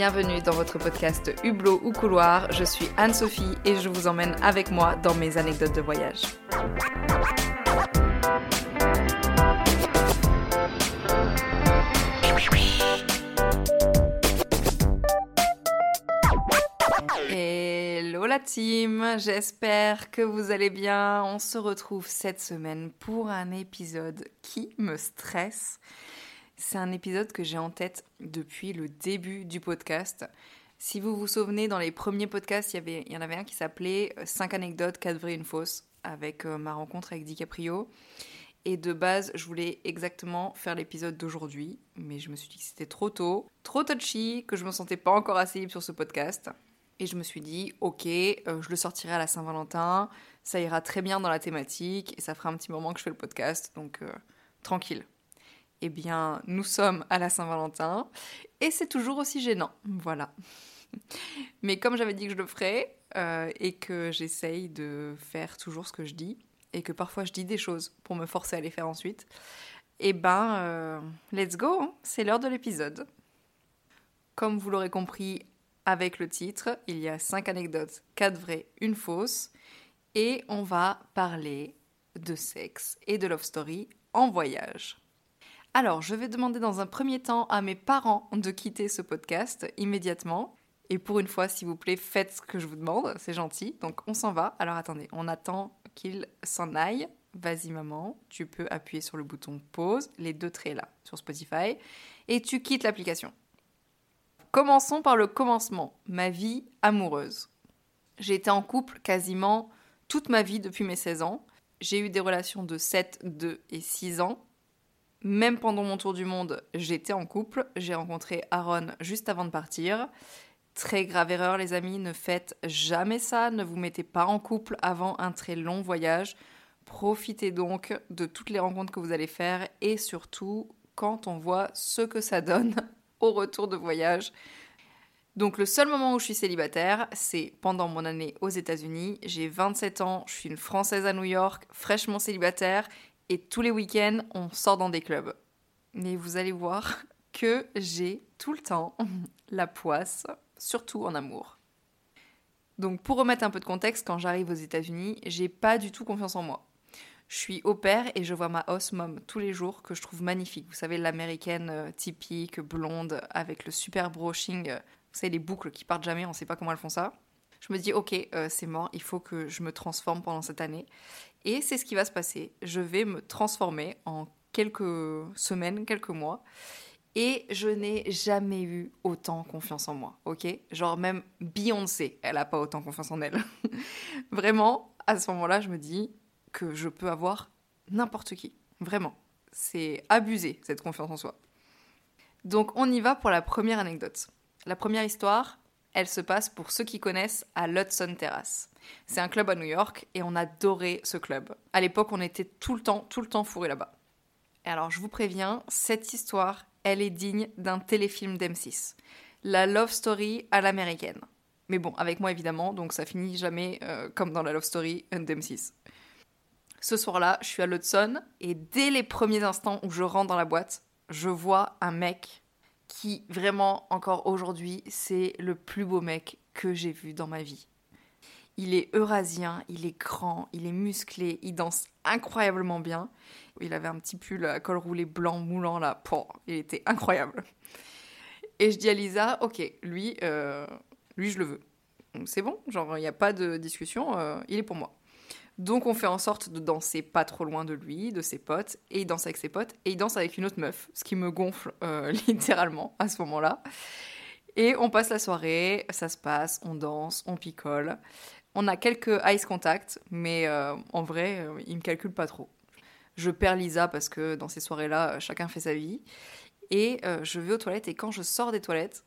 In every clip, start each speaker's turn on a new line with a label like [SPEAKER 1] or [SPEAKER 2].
[SPEAKER 1] Bienvenue dans votre podcast Hublot ou Couloir. Je suis Anne-Sophie et je vous emmène avec moi dans mes anecdotes de voyage. Hello la team, j'espère que vous allez bien. On se retrouve cette semaine pour un épisode qui me stresse. C'est un épisode que j'ai en tête depuis le début du podcast. Si vous vous souvenez, dans les premiers podcasts, il y, en avait un qui s'appelait 5 anecdotes, 4 vraies, une fausse, avec euh, ma rencontre avec DiCaprio. Et de base, je voulais exactement faire l'épisode d'aujourd'hui, mais je me suis dit que c'était trop tôt, trop touchy, que je me sentais pas encore assez libre sur ce podcast. Et je me suis dit, ok, euh, je le sortirai à la Saint-Valentin, ça ira très bien dans la thématique, et ça fera un petit moment que je fais le podcast, donc euh, tranquille. Eh bien, nous sommes à la Saint-Valentin, et c'est toujours aussi gênant, voilà. Mais comme j'avais dit que je le ferais, euh, et que j'essaye de faire toujours ce que je dis, et que parfois je dis des choses pour me forcer à les faire ensuite, eh ben, let's go, hein. c'est l'heure de l'épisode. Comme vous l'aurez compris, avec le titre. Il y a 5 anecdotes, 4 vraies, une fausse. Et on va parler de sexe et de love story en voyage. Alors, je vais demander dans un premier temps à mes parents de quitter ce podcast immédiatement. Et pour une fois, s'il vous plaît, faites ce que je vous demande, c'est gentil. Donc, on s'en va. Alors, attendez, on attend qu'ils s'en aillent. Vas-y, maman, tu peux appuyer sur le bouton pause, les deux traits là, sur Spotify, et tu quittes l'application. Commençons par le commencement, ma vie amoureuse. J'ai été en couple quasiment toute ma vie depuis mes 16 ans. J'ai eu des relations de 7, 2 et 6 ans. Même pendant mon tour du monde, j'étais en couple. J'ai rencontré Aaron juste avant de partir. Très grave erreur les amis, ne faites jamais ça, ne vous mettez pas en couple avant un très long voyage. Profitez donc de toutes les rencontres que vous allez faire et surtout quand on voit ce que ça donne au retour de voyage. Donc le seul moment où je suis célibataire, c'est pendant mon année aux États-Unis. J'ai 27 ans, je suis une Française à New York, fraîchement célibataire, et tous les week-ends, on sort dans des clubs. Mais vous allez voir que j'ai tout le temps la poisse, surtout en amour. Donc pour remettre un peu de contexte, quand j'arrive aux États-Unis, j'ai pas du tout confiance en moi. Je suis au père et je vois ma house mom tous les jours que je trouve magnifique. Vous savez, l'américaine euh, typique, blonde, avec le super brushing. Euh, vous savez, les boucles qui partent jamais, on sait pas comment elles font ça. Je me dis, ok, euh, c'est mort, il faut que je me transforme pendant cette année. Et c'est ce qui va se passer. Je vais me transformer en quelques semaines, quelques mois. Et je n'ai jamais eu autant confiance en moi, ok? Genre même Beyoncé, elle n'a pas autant confiance en elle. Vraiment, à ce moment-là, je me dis, que je peux avoir n'importe qui. Vraiment. C'est abusé, cette confiance en soi. Donc on y va pour la première anecdote. La première histoire, elle se passe pour ceux qui connaissent à l'Hudson Terrace. C'est un club à New York et on adorait ce club. À l'époque, on était tout le temps, tout le temps fourré là-bas. Et alors, je vous préviens, cette histoire, elle est digne d'un téléfilm d'M6. La love story à l'américaine. Mais bon, avec moi évidemment, donc ça finit jamais euh, comme dans la love story d'M6. Ce soir-là, je suis à l'Hudson et dès les premiers instants où je rentre dans la boîte, je vois un mec qui vraiment encore aujourd'hui, c'est le plus beau mec que j'ai vu dans ma vie. Il est eurasien, il est grand, il est musclé, il danse incroyablement bien. Il avait un petit pull à col roulé blanc moulant là, il était incroyable. Et je dis à Lisa, ok, lui, euh, lui je le veux. C'est bon, genre il n'y a pas de discussion, euh, il est pour moi. Donc on fait en sorte de danser pas trop loin de lui, de ses potes, et il danse avec ses potes, et il danse avec une autre meuf, ce qui me gonfle euh, littéralement à ce moment-là. Et on passe la soirée, ça se passe, on danse, on picole. On a quelques ice contact, mais euh, en vrai, euh, il me calcule pas trop. Je perds Lisa parce que dans ces soirées-là, chacun fait sa vie. Et je vais aux toilettes, et quand je sors des toilettes,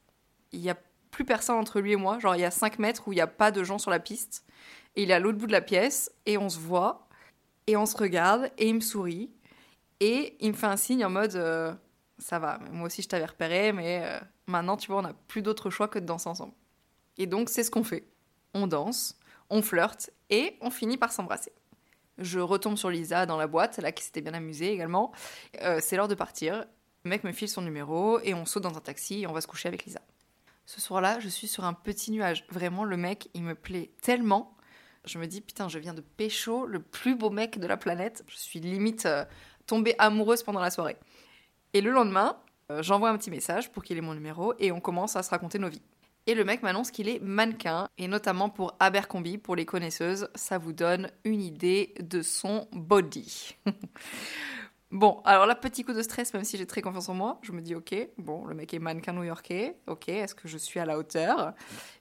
[SPEAKER 1] il y a plus personne entre lui et moi. Genre, il y a 5 mètres où il n'y a pas de gens sur la piste. Il est à l'autre bout de la pièce et on se voit et on se regarde et il me sourit et il me fait un signe en mode euh, ça va, moi aussi je t'avais repéré, mais euh, maintenant tu vois, on n'a plus d'autre choix que de danser ensemble. Et donc c'est ce qu'on fait. On danse, on flirte et on finit par s'embrasser. Je retombe sur Lisa dans la boîte, là qui s'était bien amusée également. Euh, c'est l'heure de partir. Le mec me file son numéro et on saute dans un taxi et on va se coucher avec Lisa. Ce soir-là, je suis sur un petit nuage. Vraiment, le mec, il me plaît tellement. Je me dis, putain, je viens de pécho le plus beau mec de la planète. Je suis limite euh, tombée amoureuse pendant la soirée. Et le lendemain, euh, j'envoie un petit message pour qu'il ait mon numéro et on commence à se raconter nos vies. Et le mec m'annonce qu'il est mannequin, et notamment pour Abercrombie, pour les connaisseuses, ça vous donne une idée de son body. bon, alors là, petit coup de stress, même si j'ai très confiance en moi, je me dis, ok, bon, le mec est mannequin new-yorkais, ok, est-ce que je suis à la hauteur?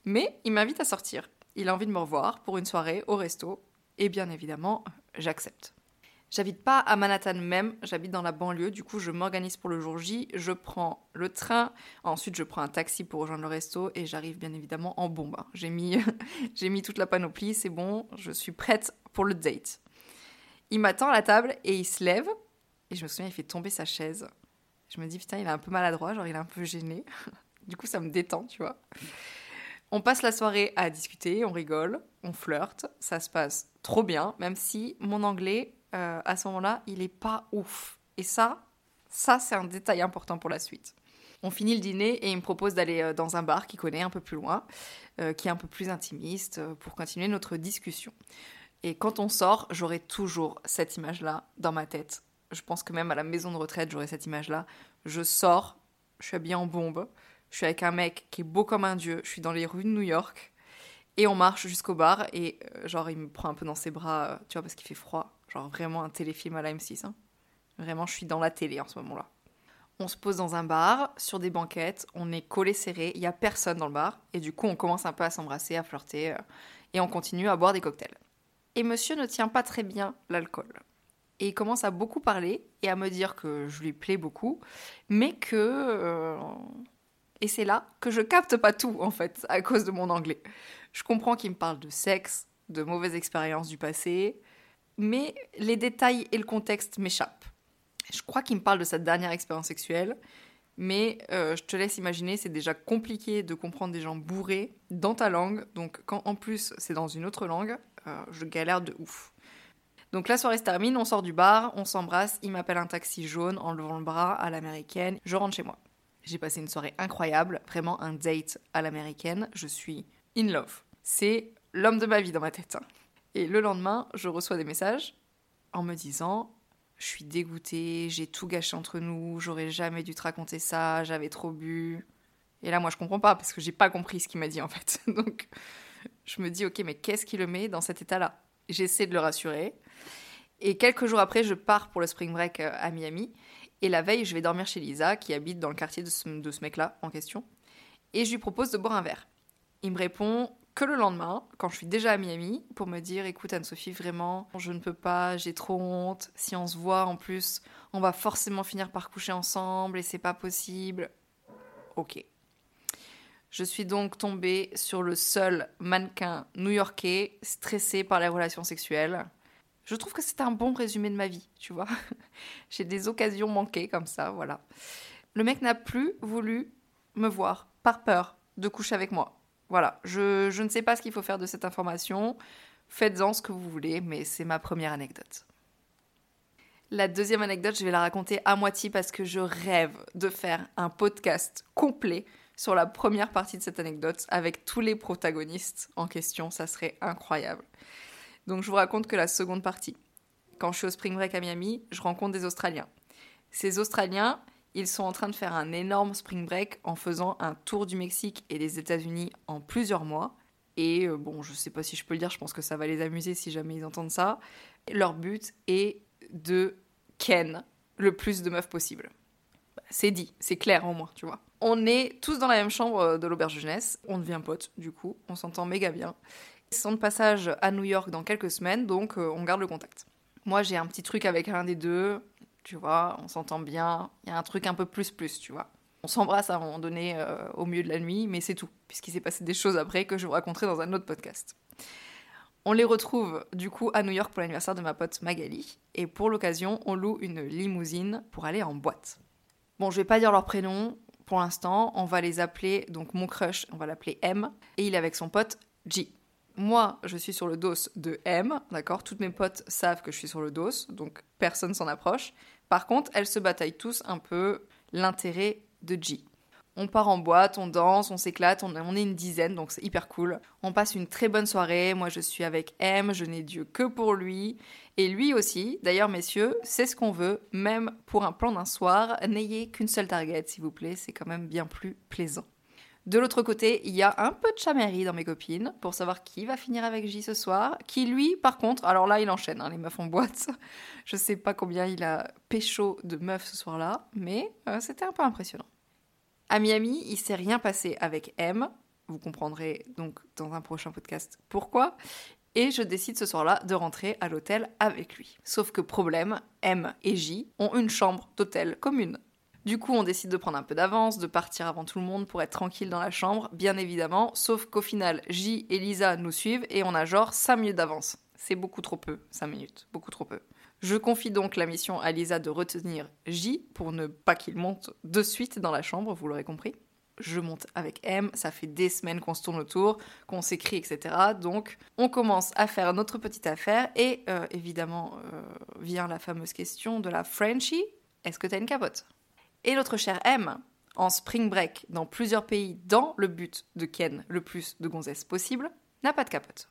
[SPEAKER 1] Mais il m'invite à sortir. Il a envie de me revoir pour une soirée au resto, et bien évidemment, j'accepte. J'habite pas à Manhattan même, j'habite dans la banlieue, du coup je m'organise pour le jour J, je prends le train, ensuite je prends un taxi pour rejoindre le resto et j'arrive bien évidemment en bombe. J'ai mis, j'ai mis toute la panoplie, c'est bon, je suis prête pour le date. Il m'attend à la table et il se lève et je me souviens il fait tomber sa chaise. Je me dis putain il est un peu maladroit, genre il est un peu gêné. du coup ça me détend, tu vois. On passe la soirée à discuter, on rigole, on flirte, ça se passe trop bien, même si mon anglais euh, à ce moment-là, il est pas ouf. Et ça, ça c'est un détail important pour la suite. On finit le dîner et il me propose d'aller euh, dans un bar qu'il connaît un peu plus loin, euh, qui est un peu plus intimiste, pour continuer notre discussion. Et quand on sort, j'aurai toujours cette image-là dans ma tête. Je pense que même à la maison de retraite, j'aurai cette image-là. Je sors, je suis habillée en bombe, je suis avec un mec qui est beau comme un dieu, je suis dans les rues de New York, et on marche jusqu'au bar, et genre il me prend un peu dans ses bras, tu vois, parce qu'il fait froid. Genre vraiment un téléfilm à la M6. Hein. Vraiment, je suis dans la télé en ce moment-là. On se pose dans un bar, sur des banquettes, on est collés serrés, il n'y a personne dans le bar, et du coup on commence un peu à s'embrasser, à flirter, euh, et on continue à boire des cocktails. Et monsieur ne tient pas très bien l'alcool. Et il commence à beaucoup parler et à me dire que je lui plais beaucoup, mais que... Euh, et c'est là que je capte pas tout, en fait, à cause de mon anglais. Je comprends qu'il me parle de sexe, de mauvaises expériences du passé, mais les détails et le contexte m'échappent. Je crois qu'il me parle de sa dernière expérience sexuelle, mais euh, je te laisse imaginer, c'est déjà compliqué de comprendre des gens bourrés dans ta langue, donc quand en plus c'est dans une autre langue, euh, je galère de ouf. Donc la soirée se termine, on sort du bar, on s'embrasse, il m'appelle un taxi jaune en levant le bras à l'américaine, je rentre chez moi. J'ai passé une soirée incroyable, vraiment un date à l'américaine, je suis in love. C'est l'homme de ma vie dans ma tête. Hein. Et le lendemain, je reçois des messages en me disant Je suis dégoûtée, j'ai tout gâché entre nous, j'aurais jamais dû te raconter ça, j'avais trop bu. Et là, moi, je comprends pas parce que j'ai pas compris ce qu'il m'a dit en fait. Donc, je me dis Ok, mais qu'est-ce qui le met dans cet état-là? J'essaie de le rassurer. Et quelques jours après, je pars pour le spring break euh, à Miami. Et la veille, je vais dormir chez Lisa, qui habite dans le quartier de ce, de ce mec-là en question. Et je lui propose de boire un verre. Il me répond que le lendemain, quand je suis déjà à Miami, pour me dire écoute Anne-Sophie, vraiment, je ne peux pas, j'ai trop honte. Si on se voit en plus, on va forcément finir par coucher ensemble et c'est pas possible. Ok. Je suis donc tombée sur le seul mannequin new-yorkais stressé par les relations sexuelles. Je trouve que c'est un bon résumé de ma vie, tu vois. j'ai des occasions manquées comme ça, voilà. Le mec n'a plus voulu me voir par peur de coucher avec moi. Voilà, je, ne sais pas ce qu'il faut faire de cette information. Faites-en ce que vous voulez, mais c'est ma première anecdote. La deuxième anecdote, je vais la raconter à moitié parce que je rêve de faire un podcast complet sur la première partie de cette anecdote avec tous les protagonistes en question. Ça serait incroyable. Donc je vous raconte que la seconde partie. Quand je suis au Spring Break à Miami, je rencontre des Australiens. Ces Australiens, ils sont en train de faire un énorme spring break en faisant un tour du Mexique et des États-Unis en plusieurs mois. Et euh, bon, je sais pas si je peux le dire, je pense que ça va les amuser si jamais ils entendent ça. Leur but est de ken le plus de meufs possible. C'est dit, c'est clair au moins, tu vois. On est tous dans la même chambre euh, de l'auberge jeunesse, on devient potes du coup, on s'entend méga bien. Sont de passage à New York dans quelques semaines, donc euh, on garde le contact. Moi j'ai un petit truc avec l'un des deux, tu vois, on s'entend bien, il y a un truc un peu plus plus, tu vois. On s'embrasse à un moment donné euh, au milieu de la nuit, mais c'est tout, puisqu'il s'est passé des choses après que je vous raconterai dans un autre podcast. On les retrouve du coup à New York pour l'anniversaire de ma pote Magali, et pour l'occasion, on loue une limousine pour aller en boîte. Bon, je vais pas dire leur prénom pour l'instant, on va les appeler, donc mon crush, on va l'appeler M, et il est avec son pote G. Moi, je suis sur le dos de M, d'accord? Toutes mes potes savent que je suis sur le dos, donc personne s'en approche. Par contre, elles se bataillent tous un peu l'intérêt de G. On part en boîte, on danse, on s'éclate, on, est une dizaine, donc c'est hyper cool. On passe une très bonne soirée, moi je suis avec M, je n'ai Dieu que pour lui, et lui aussi. D'ailleurs, messieurs, c'est ce qu'on veut, même pour un plan d'un soir, n'ayez qu'une seule target, s'il vous plaît, c'est quand même bien plus plaisant. De l'autre côté, il y a un peu de chamérie dans mes copines pour savoir qui va finir avec J ce soir. Qui lui, par contre, alors là, il enchaîne, hein, les meufs en boîte. Je sais pas combien il a pécho de meufs ce soir-là, mais euh, c'était un peu impressionnant. À Miami, il s'est rien passé avec M. Vous comprendrez donc dans un prochain podcast pourquoi. Et je décide ce soir-là de rentrer à l'hôtel avec lui. Sauf que problème, M et J ont une chambre d'hôtel commune. Du coup, on décide de prendre un peu d'avance, de partir avant tout le monde pour être tranquille dans la chambre, bien évidemment, sauf qu'au final, J et Lisa nous suivent et on a genre 5 minutes d'avance. C'est beaucoup trop peu, 5 minutes, beaucoup trop peu. Je confie donc la mission à Lisa de retenir J pour ne pas qu'il monte de suite dans la chambre, vous l'aurez compris. Je monte avec M, ça fait des semaines qu'on se tourne autour, qu'on s'écrit, etc. Donc on commence à faire notre petite affaire et euh, évidemment euh, vient la fameuse question de la Frenchie, est-ce que t'as une capote? Et l'autre cher M, en spring break dans plusieurs pays dans le but de ken le plus de gonzesses possible, n'a pas de capote.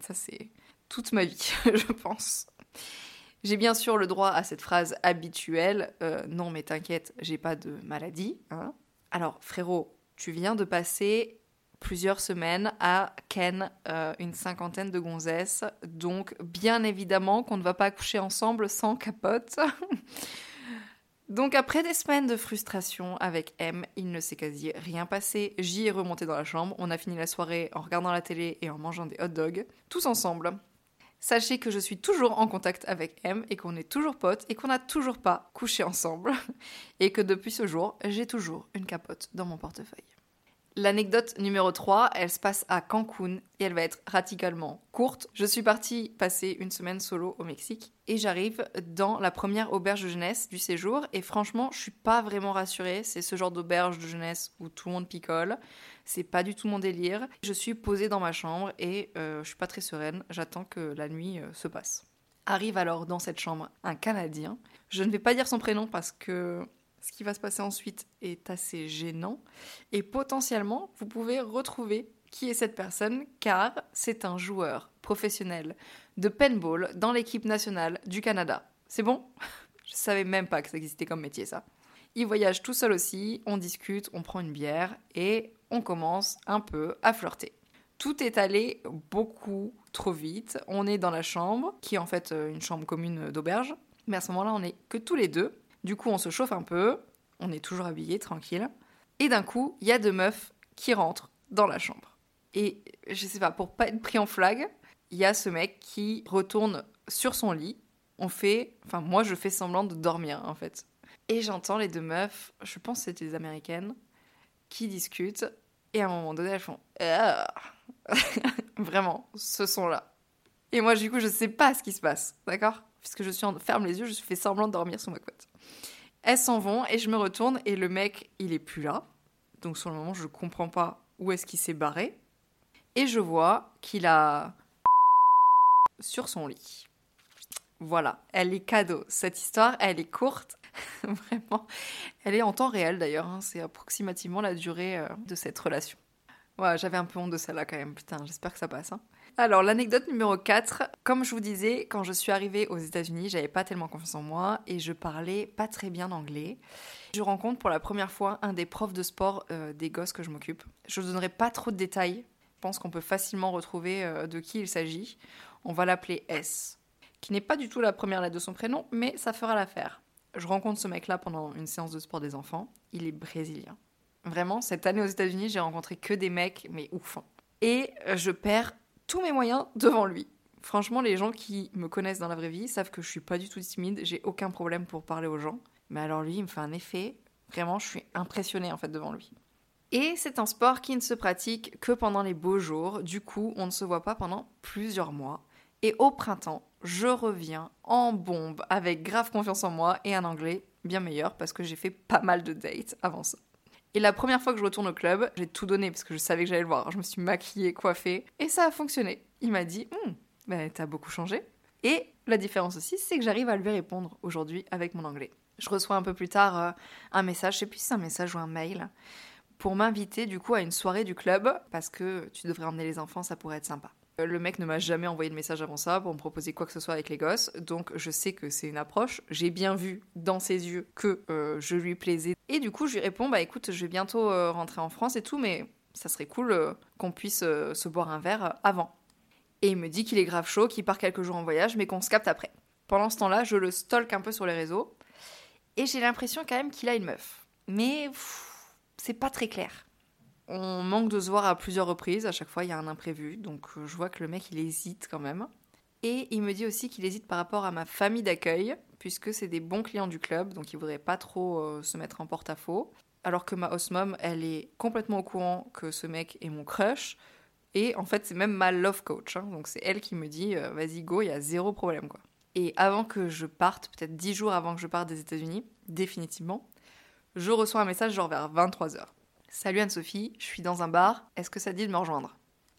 [SPEAKER 1] Ça c'est toute ma vie, je pense. J'ai bien sûr le droit à cette phrase habituelle euh, Non, mais t'inquiète, j'ai pas de maladie. Hein. Alors, frérot, tu viens de passer plusieurs semaines à ken euh, une cinquantaine de gonzesses, donc bien évidemment qu'on ne va pas coucher ensemble sans capote. Donc après des semaines de frustration avec M, il ne s'est quasi rien passé. J est remonté dans la chambre, on a fini la soirée en regardant la télé et en mangeant des hot dogs, tous ensemble. Sachez que je suis toujours en contact avec M et qu'on est toujours potes et qu'on n'a toujours pas couché ensemble. Et que depuis ce jour, j'ai toujours une capote dans mon portefeuille. L'anecdote numéro 3, elle se passe à Cancun et elle va être radicalement courte. Je suis partie passer une semaine solo au Mexique et j'arrive dans la première auberge de jeunesse du séjour et franchement, je suis pas vraiment rassurée. C'est ce genre d'auberge de jeunesse où tout le monde picole. C'est pas du tout mon délire. Je suis posée dans ma chambre et euh, je suis pas très sereine. J'attends que la nuit euh, se passe. Arrive alors dans cette chambre un Canadien. Je ne vais pas dire son prénom parce que ce qui va se passer ensuite est assez gênant et potentiellement vous pouvez retrouver qui est cette personne car c'est un joueur professionnel de paintball dans l'équipe nationale du Canada. C'est bon? Je savais même pas que ça existait comme métier ça. Il voyage tout seul aussi, on discute, on prend une bière et on commence un peu à flirter. Tout est allé beaucoup trop vite. On est dans la chambre, qui est en fait euh, une chambre commune d'auberge. Mais à ce moment-là, on est que tous les deux. Du coup, on se chauffe un peu, on est toujours habillé, tranquille. Et d'un coup, il y a deux meufs qui rentrent dans la chambre. Et je sais pas, pour pas être pris en flag, il y a ce mec qui retourne sur son lit. On fait, enfin moi je fais semblant de dormir en fait. Et j'entends les deux meufs, je pense que c'était des américaines, qui discutent. Et à un moment donné, elles font ah. Vraiment, ce son-là. Et moi, du coup, je sais pas ce qui se passe, d'accord? Puisque je suis en ferme les yeux, je fais semblant de dormir sur ma couette. Elles s'en vont et je me retourne et le mec, il est plus là. Donc sur le moment, je comprends pas où est-ce qu'il s'est barré. Et je vois qu'il a sur son lit. Voilà, elle est cadeau. Cette histoire, elle est courte. Vraiment. Elle est en temps réel d'ailleurs. Hein. C'est approximativement la durée euh, de cette relation. Ouais, j'avais un peu honte de celle-là quand même. Putain, j'espère que ça passe. Hein. Alors, l'anecdote numéro 4. Comme je vous disais, quand je suis arrivée aux États-Unis, j'avais pas tellement confiance en moi et je parlais pas très bien anglais. Je rencontre pour la première fois un des profs de sport euh, des gosses que je m'occupe. Je ne donnerai pas trop de détails. Je pense qu'on peut facilement retrouver euh, de qui il s'agit. On va l'appeler S, qui n'est pas du tout la première lettre de son prénom, mais ça fera l'affaire. Je rencontre ce mec-là pendant une séance de sport des enfants. Il est brésilien. Vraiment, cette année aux États-Unis, j'ai rencontré que des mecs, mais ouf. Hein. Et euh, je perds tous mes moyens devant lui. Franchement, les gens qui me connaissent dans la vraie vie savent que je suis pas du tout timide, j'ai aucun problème pour parler aux gens. Mais alors lui, il me fait un effet. Vraiment, je suis impressionnée en fait devant lui. Et c'est un sport qui ne se pratique que pendant les beaux jours. Du coup, on ne se voit pas pendant plusieurs mois. Et au printemps, je reviens en bombe avec grave confiance en moi et un anglais bien meilleur parce que j'ai fait pas mal de dates avant ça. Et la première fois que je retourne au club, j'ai tout donné parce que je savais que j'allais le voir. Je me suis maquillée, coiffée et ça a fonctionné. Il m'a dit hum, ben, T'as beaucoup changé. Et la différence aussi, c'est que j'arrive à lui répondre aujourd'hui avec mon anglais. Je reçois un peu plus tard euh, un message, je sais plus si c'est un message ou un mail. pour m'inviter du coup à une soirée du club parce que tu devrais emmener les enfants, ça pourrait être sympa. Euh, le mec ne m'a jamais envoyé de message avant ça pour me proposer quoi que ce soit avec les gosses, donc je sais que c'est une approche. J'ai bien vu dans ses yeux que euh, je lui plaisais. Et du coup, je lui réponds Bah écoute, je vais bientôt euh, rentrer en France et tout, mais ça serait cool qu'on puisse se boire un verre avant. Et il me dit qu'il est grave chaud, qu'il part quelques jours en voyage, mais qu'on se capte après. Pendant ce temps-là, je le stalk un peu sur les réseaux, et j'ai l'impression quand même qu'il a une meuf. Mais c'est pas très clair. On manque de se voir à plusieurs reprises, à chaque fois il y a un imprévu, donc euh, je vois que le mec il hésite quand même. Et il me dit aussi qu'il hésite par rapport à ma famille d'accueil, puisque c'est des bons clients du club, donc il voudrait pas trop euh, se mettre en porte-à-faux. Alors que ma host mom, elle est complètement au courant que ce mec est mon crush, et en fait c'est même ma love coach, hein. donc c'est elle qui me dit euh, vas-y go, il y a zéro problème quoi. Et avant que je parte, peut-être dix jours avant que je parte des États-Unis, définitivement, je reçois un message genre vers 23h. Salut Anne-Sophie, je suis dans un bar, est-ce que ça dit de me rejoindre?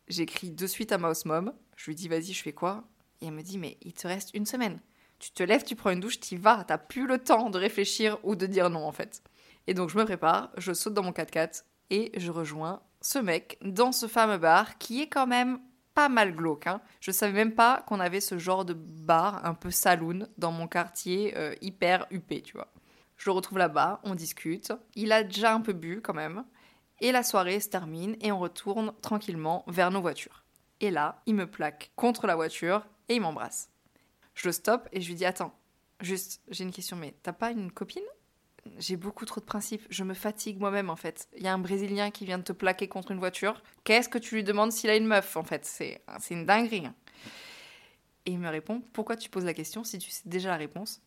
[SPEAKER 1] J'écris de suite à ma mom, je lui dis vas-y, je fais quoi? Et elle me dit mais il te reste une semaine. Tu te lèves, tu prends une douche, t'y vas, t'as plus le temps de réfléchir ou de dire non en fait. Et donc je me prépare, je saute dans mon 4x4 et je rejoins ce mec dans ce fameux bar qui est quand même pas mal glauque. Hein. Je savais même pas qu'on avait ce genre de bar un peu saloon dans mon quartier euh, hyper huppé, tu vois. Je le retrouve là-bas, on discute. Il a déjà un peu bu quand même. Et la soirée se termine et on retourne tranquillement vers nos voitures. Et là, il me plaque contre la voiture et il m'embrasse. Je le stoppe et je lui dis Attends, juste, j'ai une question, mais t'as pas une copine? J'ai beaucoup trop de principes, je me fatigue moi-même en fait. Il y a un Brésilien qui vient de te plaquer contre une voiture. Qu'est-ce que tu lui demandes s'il a une meuf en fait? C'est une dinguerie. Et il me répond Pourquoi tu poses la question si tu sais déjà la réponse?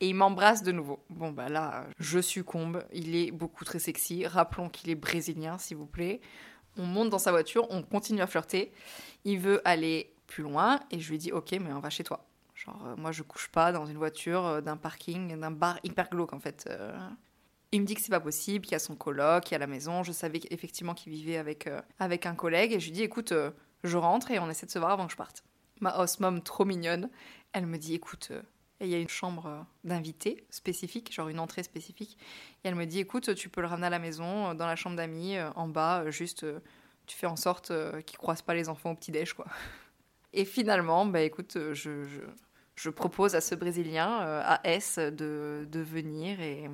[SPEAKER 1] Et il m'embrasse de nouveau. Bon, bah là, je succombe. Il est beaucoup très sexy. Rappelons qu'il est brésilien, s'il vous plaît. On monte dans sa voiture, on continue à flirter. Il veut aller plus loin et je lui dis Ok, mais on va chez toi. Genre, euh, moi, je couche pas dans une voiture, euh, d'un parking, d'un bar hyper glauque en fait. Euh. Il me dit que c'est pas possible, qu'il y a son coloc, qu'il y a la maison. Je savais effectivement qu'il vivait avec, avec un collègue et je lui dis Écoute, je rentre et on essaie de se voir avant que je parte. Ma host mom, trop mignonne, elle me dit Écoute, et il y a une chambre euh, d'invité spécifique, genre une entrée spécifique. Et elle me dit écoute, tu peux le ramener à la maison, euh, dans la chambre d'amis, euh, en bas, juste tu fais en sorte qu'il ne croise pas les enfants au petit-déj, quoi. Et finalement, bah écoute, je, propose à ce Brésilien, à S, de, venir et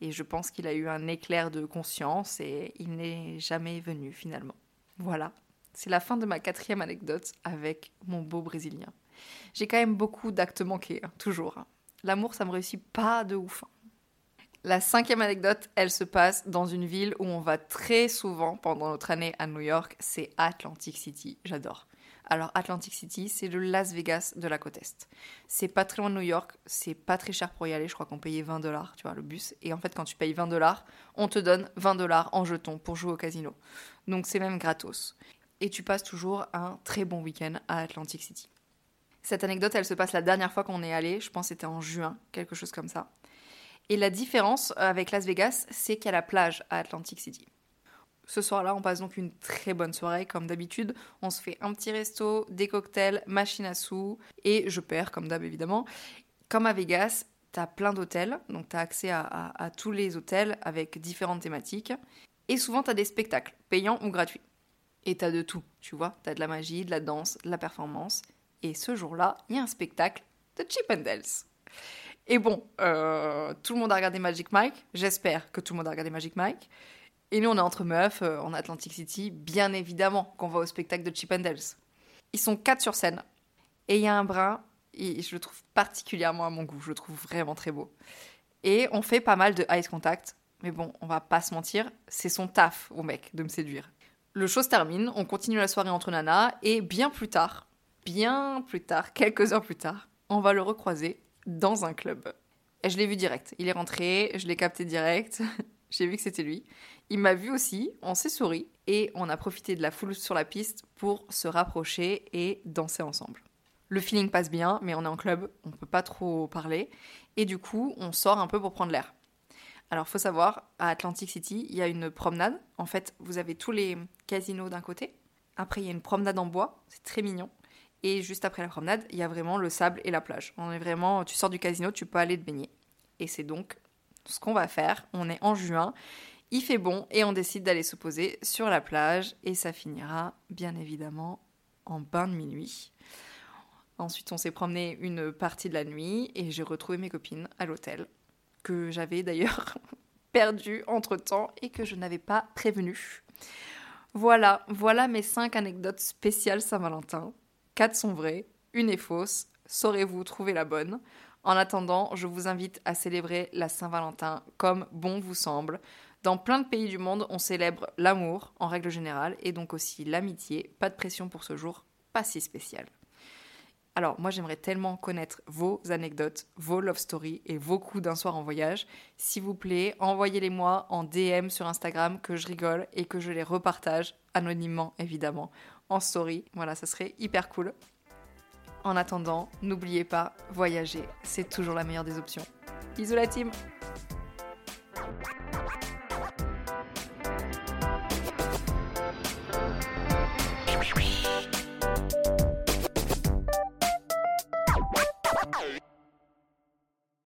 [SPEAKER 1] je pense qu'il a eu un éclair de conscience et il n'est jamais venu finalement. Voilà, c'est la fin de ma quatrième anecdote avec mon beau Brésilien j'ai quand même beaucoup d'actes manqués, hein, toujours. Hein. L'amour, ça me réussit pas de ouf. Hein. La cinquième anecdote, elle se passe dans une ville où on va très souvent pendant notre année à New York, c'est Atlantic City. J'adore. Alors Atlantic City, c'est le Las Vegas de la côte Est. C'est pas très loin de New York, c'est pas très cher pour y aller, je crois qu'on payait 20 dollars, tu vois, le bus. Et en fait, quand tu payes 20 dollars, on te donne 20 dollars en jetons pour jouer au casino. Donc c'est même gratos. Et tu passes toujours un très bon week-end à Atlantic City. Cette anecdote, elle se passe la dernière fois qu'on est allé, je pense c'était en juin, quelque chose comme ça. Et la différence avec Las Vegas, c'est qu'il y a la plage à Atlantic City. Ce soir-là, on passe donc une très bonne soirée, comme d'habitude. On se fait un petit resto, des cocktails, machine à sous, et je perds, comme d'hab évidemment. Comme à Vegas, t'as plein d'hôtels, donc t'as accès à, à, tous les hôtels avec différentes thématiques. Et souvent, t'as des spectacles, payants ou gratuits. Et t'as de tout, tu vois. T'as de la magie, de la danse, de la performance. Et ce jour-là, il y a un spectacle de Chip and Dales. Et bon, euh, tout le monde a regardé Magic Mike. J'espère que tout le monde a regardé Magic Mike. Et nous, on est entre meufs euh, en Atlantic City. Bien évidemment qu'on va au spectacle de Chip and Dales. Ils sont quatre sur scène. Et il y a un brin, et je le trouve particulièrement à mon goût. Je le trouve vraiment très beau. Et on fait pas mal de ice contact. Mais bon, on va pas se mentir, c'est son taf au mec de me séduire. Le show se termine, on continue la soirée entre nanas, et bien plus tard, bien plus tard, quelques heures plus tard, on va le recroiser dans un club. Et je l'ai vu direct. Il est rentré, je l'ai capté direct. J'ai vu que c'était lui. Il m'a vu aussi, on s'est souri et on a profité de la foule sur la piste pour se rapprocher et danser ensemble. Le feeling passe bien, mais on est en club, on peut pas trop parler et du coup, on sort un peu pour prendre l'air. Alors, faut savoir, à Atlantic City, il y a une promenade. En fait, vous avez tous les casinos d'un côté. Après, il y a une promenade en bois, c'est très mignon. Et juste après la promenade, il y a vraiment le sable et la plage. On est vraiment, tu sors du casino, tu peux aller te baigner. Et c'est donc ce qu'on va faire. On est en juin. il fait bon et on décide d'aller se poser sur la plage et ça finira bien évidemment en bain de minuit. Ensuite, on s'est promené une partie de la nuit et j'ai retrouvé mes copines à l'hôtel, que j'avais d'ailleurs perdu entre temps et que je n'avais pas prévenu. Voilà, voilà mes 5 anecdotes spéciales Saint-Valentin. 4 sont vraies, une est fausse. Saurez-vous trouver la bonne? En attendant, je vous invite à célébrer la Saint-Valentin comme bon vous semble. Dans plein de pays du monde, on célèbre l'amour en règle générale et donc aussi l'amitié. Pas de pression pour ce jour, pas si spécial. Alors moi j'aimerais tellement connaître vos anecdotes, vos love stories et vos coups d'un soir en voyage. S'il vous plaît, envoyez-les-moi en DM sur Instagram que je rigole et que je les repartage anonymement évidemment en story. Voilà, ça serait hyper cool. En attendant, n'oubliez pas, voyager, c'est toujours la meilleure des options. Bisous la team